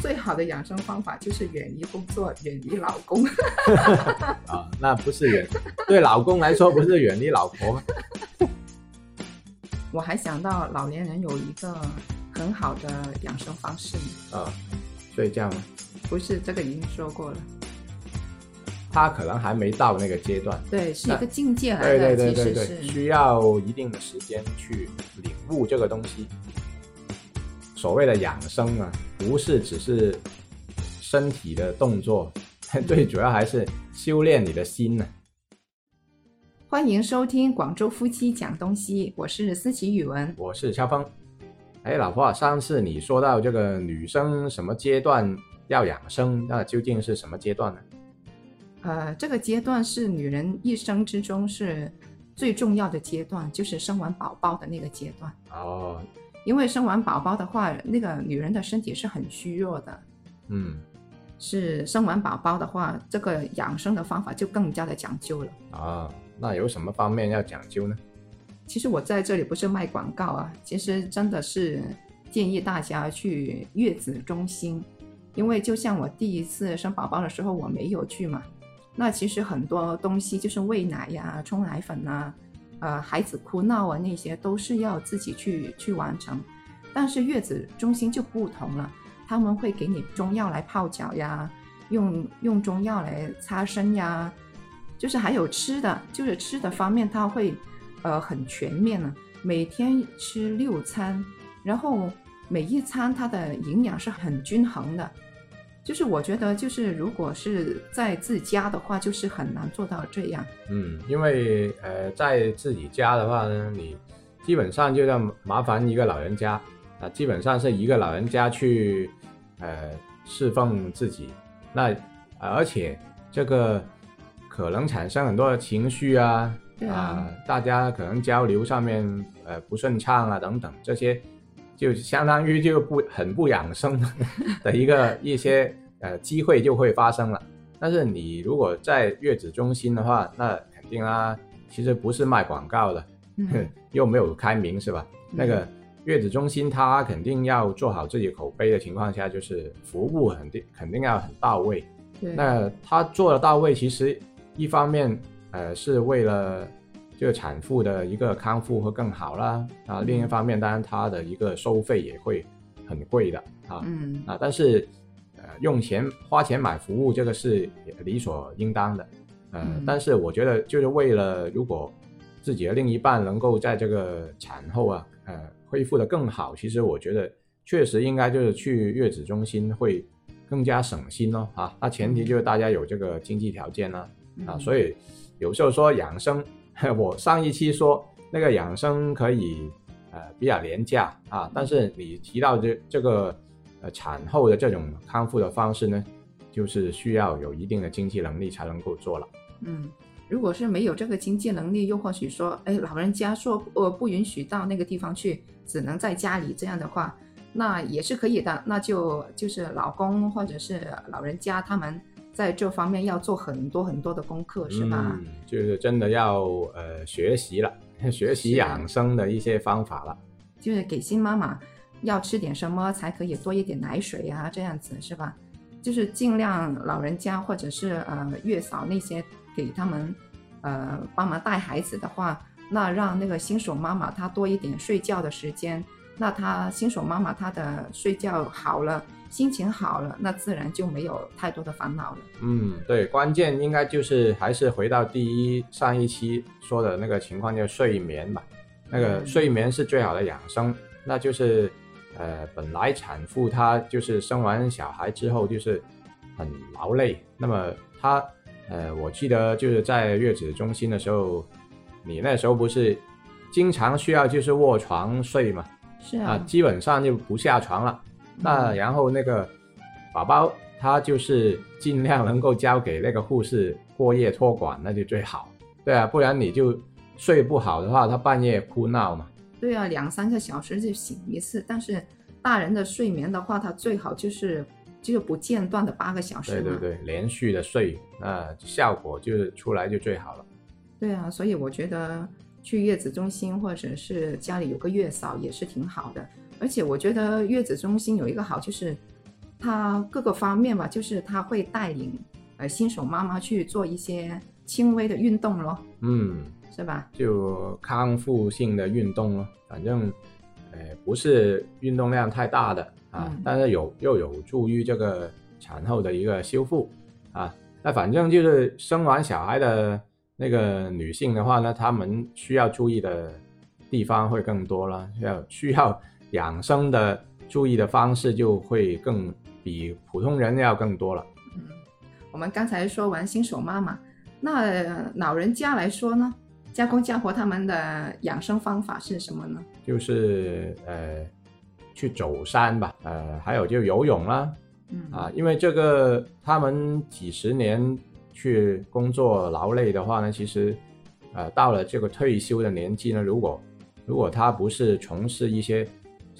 最好的养生方法就是远离工作，远离老公。啊，那不是远，对老公来说不是远离老婆吗？我还想到老年人有一个很好的养生方式，啊，睡觉吗？不是这个已经说过了。他可能还没到那个阶段，对，是一个境界来对的，对对对对，其实是需要一定的时间去领悟这个东西。所谓的养生啊，不是只是身体的动作，最主要还是修炼你的心呢、欢迎收听广州夫妻讲东西，我是思琪语文。我是肖峰。哎，老婆啊，上次你说到这个女生什么阶段要养生，那究竟是什么阶段呢？呃，这个阶段是女人一生之中是最重要的阶段，就是生完宝宝的那个阶段。哦，因为生完宝宝的话，那个女人的身体是很虚弱的，嗯，是生完宝宝的话，这个养生的方法就更加的讲究了。啊，那有什么方面要讲究呢？其实我在这里不是卖广告啊，其实真的是建议大家去月子中心，因为就像我第一次生宝宝的时候我没有去嘛，那其实很多东西就是喂奶呀、冲奶粉啊，呃，孩子哭闹啊那些都是要自己去去完成，但是月子中心就不同了，他们会给你中药来泡脚呀，用用中药来擦身呀，就是还有吃的，就是吃的方面他会。呃，很全面了，每天吃六餐，然后每一餐它的营养是很均衡的。就是我觉得，就是如果是在自家的话，就是很难做到这样。嗯，因为呃，在自己家的话呢，你基本上就要麻烦一个老人家啊，基本上是一个老人家去呃侍奉自己。那、呃而且这个可能产生很多的情绪啊，对啊大家可能交流上面呃不顺畅啊等等这些，就相当于就不很不养生的 一个一些呃机会就会发生了。但是你如果在月子中心的话，那肯定啦，其实不是卖广告的，嗯，又没有开明是吧？那个月子中心它肯定要做好自己口碑的情况下，就是服务肯定肯定要很到位。那它做的到位，其实一方面呃是为了这个产妇的一个康复会更好啦，啊，另一方面当然它的一个收费也会很贵的啊。嗯。啊，但是呃，用钱花钱买服务这个是理所应当的，呃，嗯。但是我觉得就是为了如果自己的另一半能够在这个产后啊，呃，恢复的更好，其实我觉得确实应该就是去月子中心会更加省心哦，啊，那前提就是大家有这个经济条件呢、啊，所以以有时候说养生，我上一期说那个养生可以呃比较廉价啊，但是你提到这这个呃产后的这种康复的方式呢，就是需要有一定的经济能力才能够做了。嗯，如果是没有这个经济能力，又或许说，哎，老人家说呃不允许到那个地方去，只能在家里这样的话，那也是可以的。那就就是老公或者是老人家他们在这方面要做很多很多的功课，是吧？嗯，就是真的要呃学习了，学习养生的一些方法了。就是给新妈妈要吃点什么才可以多一点奶水啊，这样子是吧？就是尽量老人家或者是呃月嫂那些给他们呃帮忙带孩子的话，那让那个新手妈妈她多一点睡觉的时间，那她新手妈妈她的睡觉好了，心情好了，那自然就没有太多的烦恼了。嗯，对，关键应该就是还是回到第一上一期说的那个情况，就是睡眠吧。那个嗯睡眠是最好的养生，那就是呃，本来产妇她就是生完小孩之后就是很劳累，那么她呃，我记得就是在月子中心的时候，你那时候不是经常需要就是卧床睡嘛？是啊，啊，基本上就不下床了。那嗯然后那个宝宝他就是尽量能够交给那个护士过夜托管，那就最好。对啊，不然你就睡不好的话，他半夜哭闹嘛。对啊，两三个小时就醒一次，但是大人的睡眠的话，他最好就是就是不间断的八个小时。对对对，连续的睡，那效果就是出来就最好了。对啊，所以我觉得去月子中心或者是家里有个月嫂也是挺好的。而且我觉得月子中心有一个好就是，它各个方面吧，就是它会带领呃新手妈妈去做一些轻微的运动咯，嗯，是吧？就康复性的运动咯，反正，呃，不是运动量太大的啊，嗯但是有又有助于这个产后的一个修复啊。那反正就是生完小孩的那个女性的话呢，她们需要注意的地方会更多了，要需要养生的注意的方式就会更比普通人要更多了。嗯，我们刚才说完新手妈妈，那呃老人家来说呢，家公家婆他们的养生方法是什么呢？就是呃去走山吧，呃还有就游泳啦，嗯啊，因为这个他们几十年去工作劳累的话呢，其实呃到了这个退休的年纪呢，如果如果他不是从事一些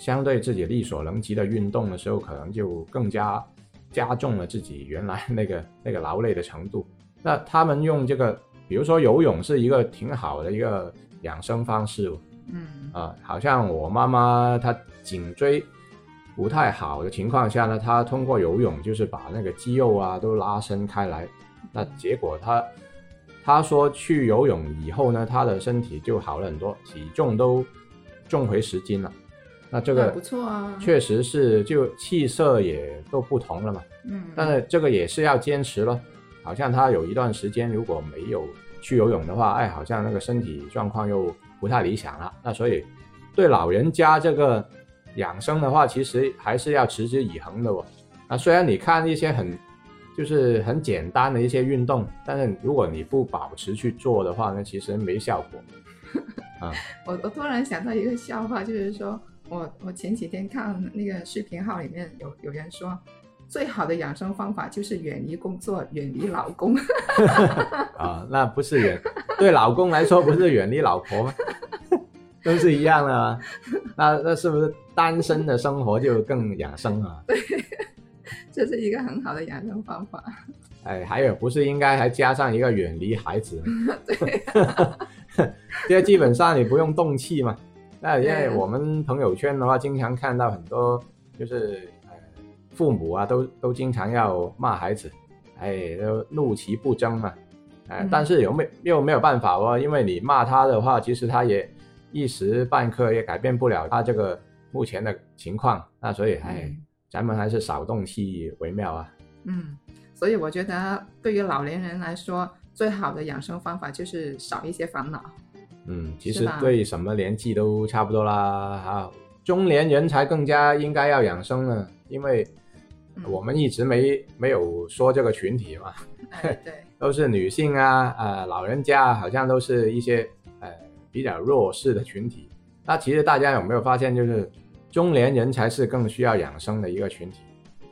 相对自己力所能及的运动的时候，可能就更加加重了自己原来那个那个劳累的程度。那他们用这个，比如说游泳是一个挺好的一个养生方式哦嗯啊，好像我妈妈她颈椎不太好的情况下呢，她通过游泳就是把那个肌肉啊都拉伸开来，那结果她她说去游泳以后呢，她的身体就好了很多，体重都重回十斤了。那这个不错啊确实是就气色也都不同了嘛。嗯，但是这个也是要坚持咯，好像他有一段时间如果没有去游泳的话，哎，好像那个身体状况又不太理想了。那所以对老人家这个养生的话，其实还是要持之以恒的哦。那，虽然你看一些很就是很简单的一些运动，但是如果你不保持去做的话呢，其实没效果。啊，我我突然想到一个笑话，就是说我我前几天看那个视频号里面有有人说，最好的养生方法就是远离工作，远离老公。啊，那不是远对老公来说不是远离老婆吗？都是一样的啊。那那是不是单身的生活就更养生啊？对这是一个很好的养生方法。哎，还有不是应该还加上一个远离孩子吗？对，这些基本上你不用动气嘛。那因为我们朋友圈的话，经常看到很多就是呃父母啊，都都经常要骂孩子，哎，都怒其不争嘛。哎、嗯但是有没又没有办法哦，因为你骂他的话，其实他也一时半刻也改变不了他这个目前的情况。那所以哎，嗯咱们还是少动气为妙啊。嗯，所以我觉得对于老年人来说，最好的养生方法就是少一些烦恼。嗯，其实对什么年纪都差不多啦。啊，中年人才更加应该要养生呢，因为嗯我们一直没没有说这个群体嘛，哎，对，都是女性啊，啊、老人家啊好像都是一些呃比较弱势的群体。那其实大家有没有发现，就是中年人才是更需要养生的一个群体？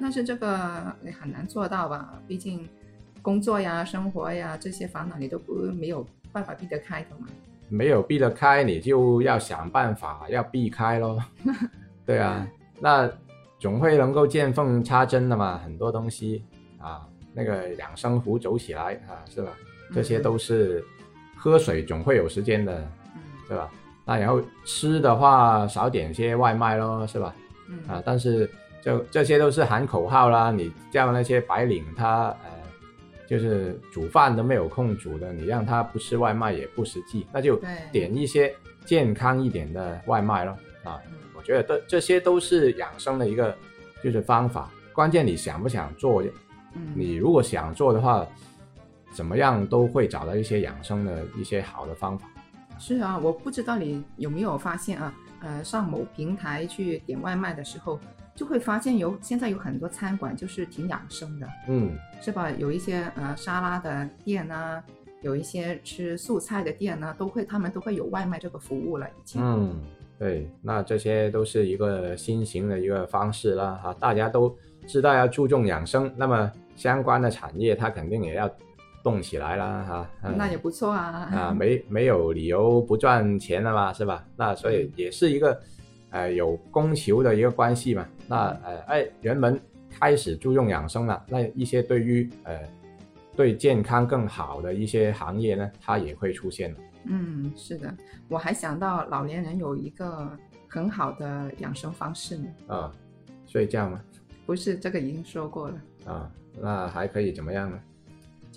但是这个也很难做到吧？毕竟工作呀、生活呀这些烦恼你都不没有办法避得开的嘛。没有避得开，你就要想办法要避开咯。对啊，那总会能够见缝插针的嘛，很多东西啊，那个养生壶走起来啊，是吧？这些都是喝水总会有时间的，嗯对吧？那然后吃的话少点些外卖咯，是吧？嗯啊，但是这这些都是喊口号啦，你叫那些白领他呃，就是煮饭都没有空煮的，你让他不吃外卖也不实际，那就点一些健康一点的外卖咯。啊，嗯我觉得这这些都是养生的一个就是方法，关键你想不想做，嗯你如果想做的话，怎么样都会找到一些养生的一些好的方法。是啊，我不知道你有没有发现啊，呃，上某平台去点外卖的时候，就会发现有现在有很多餐馆就是挺养生的，嗯，是吧？有一些呃沙拉的店啊，有一些吃素菜的店呢、都会他们都会有外卖这个服务了，已经。嗯，对，那这些都是一个新型的一个方式啦，哈，大家都知道要注重养生，那么相关的产业它肯定也要动起来啦，哈，嗯那也不错啊。啊，没没有理由不赚钱的嘛，是吧？那所以也是一个呃有供求的一个关系嘛。那呃哎，人们开始注重养生了，那一些对于呃对健康更好的一些行业呢，它也会出现了。嗯，是的，我还想到老年人有一个很好的养生方式呢。啊，睡觉吗，不是这个已经说过了，啊，那还可以怎么样呢？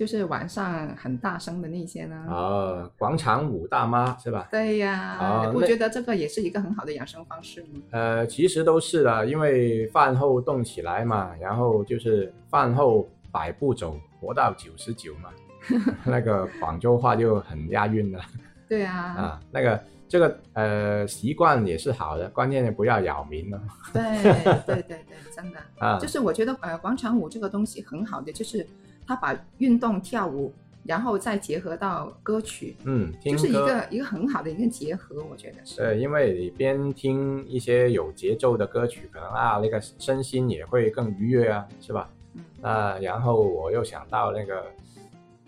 就是晚上很大声的那些呢。啊，广场舞大妈是吧？对呀，啊那我觉得这个也是一个很好的养生方式吗。呃，其实都是的，因为饭后动起来嘛，然后就是饭后百步走，活到九十九嘛，那个广州话就很押韵了 对啊，啊。那个这个呃习惯也是好的，关键是不要扰民了对对对对，真的。啊。就是我觉得呃广场舞这个东西很好的，就是它把运动跳舞，然后再结合到歌曲，嗯，听就是一个一个很好的一个结合，我觉得是。对，因为你边听一些有节奏的歌曲，可能啊那个身心也会更愉悦啊，是吧？嗯那然后我又想到那个，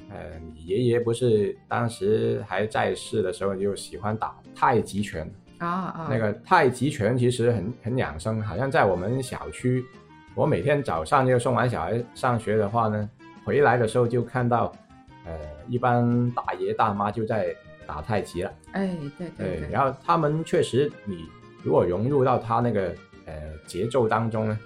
呃，你爷爷不是当时还在世的时候就喜欢打太极拳，啊啊，那个太极拳其实很很养生，好像在我们小区，我每天早上就送完小孩上学的话呢，回来的时候就看到，呃，一般大爷大妈就在打太极了。哎，对对对，然后他们确实，你如果融入到他那个呃节奏当中呢，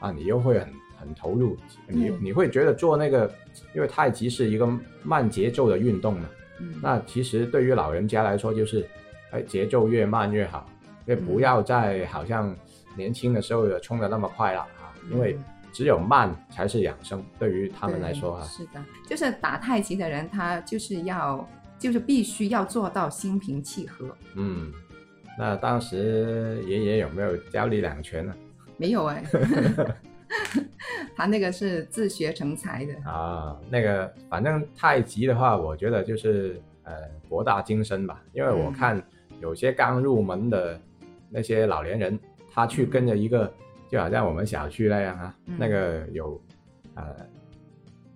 啊，你又会很很投入，你嗯。你会觉得做那个，因为太极是一个慢节奏的运动嘛，嗯，那其实对于老人家来说就是，哎，节奏越慢越好，也不嗯要再好像年轻的时候的冲的那么快了啊，因为嗯只有慢才是养生，对于他们来说啊，是的，就是打太极的人，他就是要，就是必须要做到心平气和。嗯，那当时爷爷有没有教你两拳呢？没有哎，他那个是自学成才的。啊，那个反正太极的话，我觉得就是呃博大精深吧，因为我嗯看有些刚入门的那些老年人，他去跟着一个，就好像我们小区那样啊，嗯那个有呃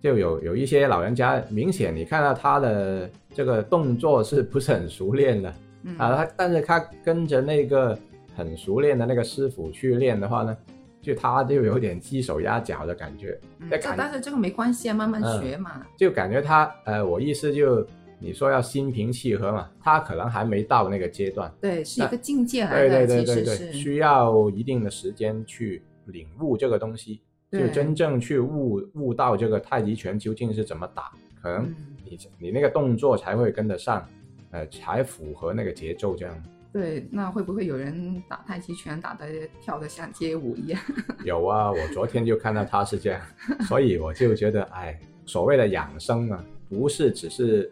就有有一些老人家，明显你看到他的这个动作是不是很熟练的嗯啊？他但是他跟着那个很熟练的那个师傅去练的话呢，就他就有点鸡手鸭脚的感觉。嗯但是这个没关系啊，慢慢嗯学嘛。就感觉他呃，我意思就你说要心平气和嘛，他可能还没到那个阶段。对，是一个境界来对，对对对对。需要一定的时间去领悟这个东西，就真正去悟悟到这个太极拳究竟是怎么打，可能嗯你你那个动作才会跟得上，呃，才符合那个节奏这样。对，那会不会有人打太极拳打的跳的像街舞一样？有啊，我昨天就看到他是这样，所以我就觉得，哎，所谓的养生啊，不是只是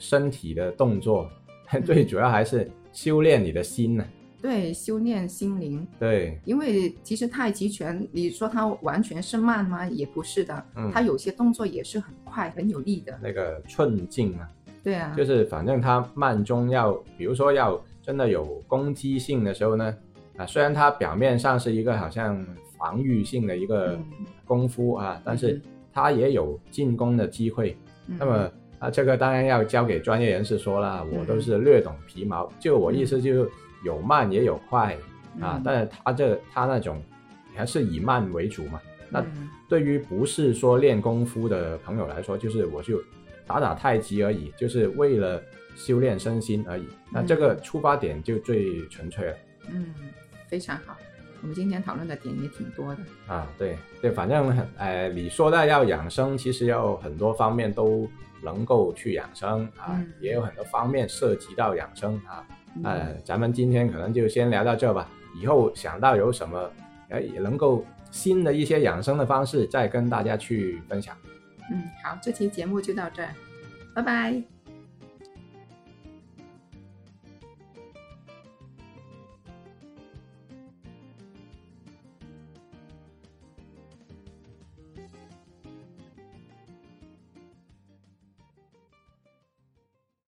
身体的动作，最主要还是修炼你的心呢、对，修炼心灵。对，因为其实太极拳，你说它完全是慢吗？也不是的，嗯。它有些动作也是很快、很有力的。那个寸劲啊，对啊，就是反正它慢中要，比如说要真的有攻击性的时候呢，啊，虽然它表面上是一个好像防御性的一个嗯。功夫啊，但是嗯它也有进攻的机会。嗯。那么啊，这个当然要交给专业人士说了，我都是略懂皮毛。就我意思，就是有慢也有快啊嗯，但是他这他那种还是以慢为主嘛。那嗯对于不是说练功夫的朋友来说，就是我就打打太极而已，就是为了修炼身心而已。那这个出发点就最纯粹了嗯，非常好。我们今天讨论的点也挺多的。啊。对对，反正呃，你说到要养生，其实要很多方面都能够去养生啊，嗯也有很多方面涉及到养生啊。嗯呃，咱们今天可能就先聊到这吧。以后想到有什么，呃，也能够新的一些养生的方式，再跟大家去分享。嗯，好，这期节目就到这儿，拜拜。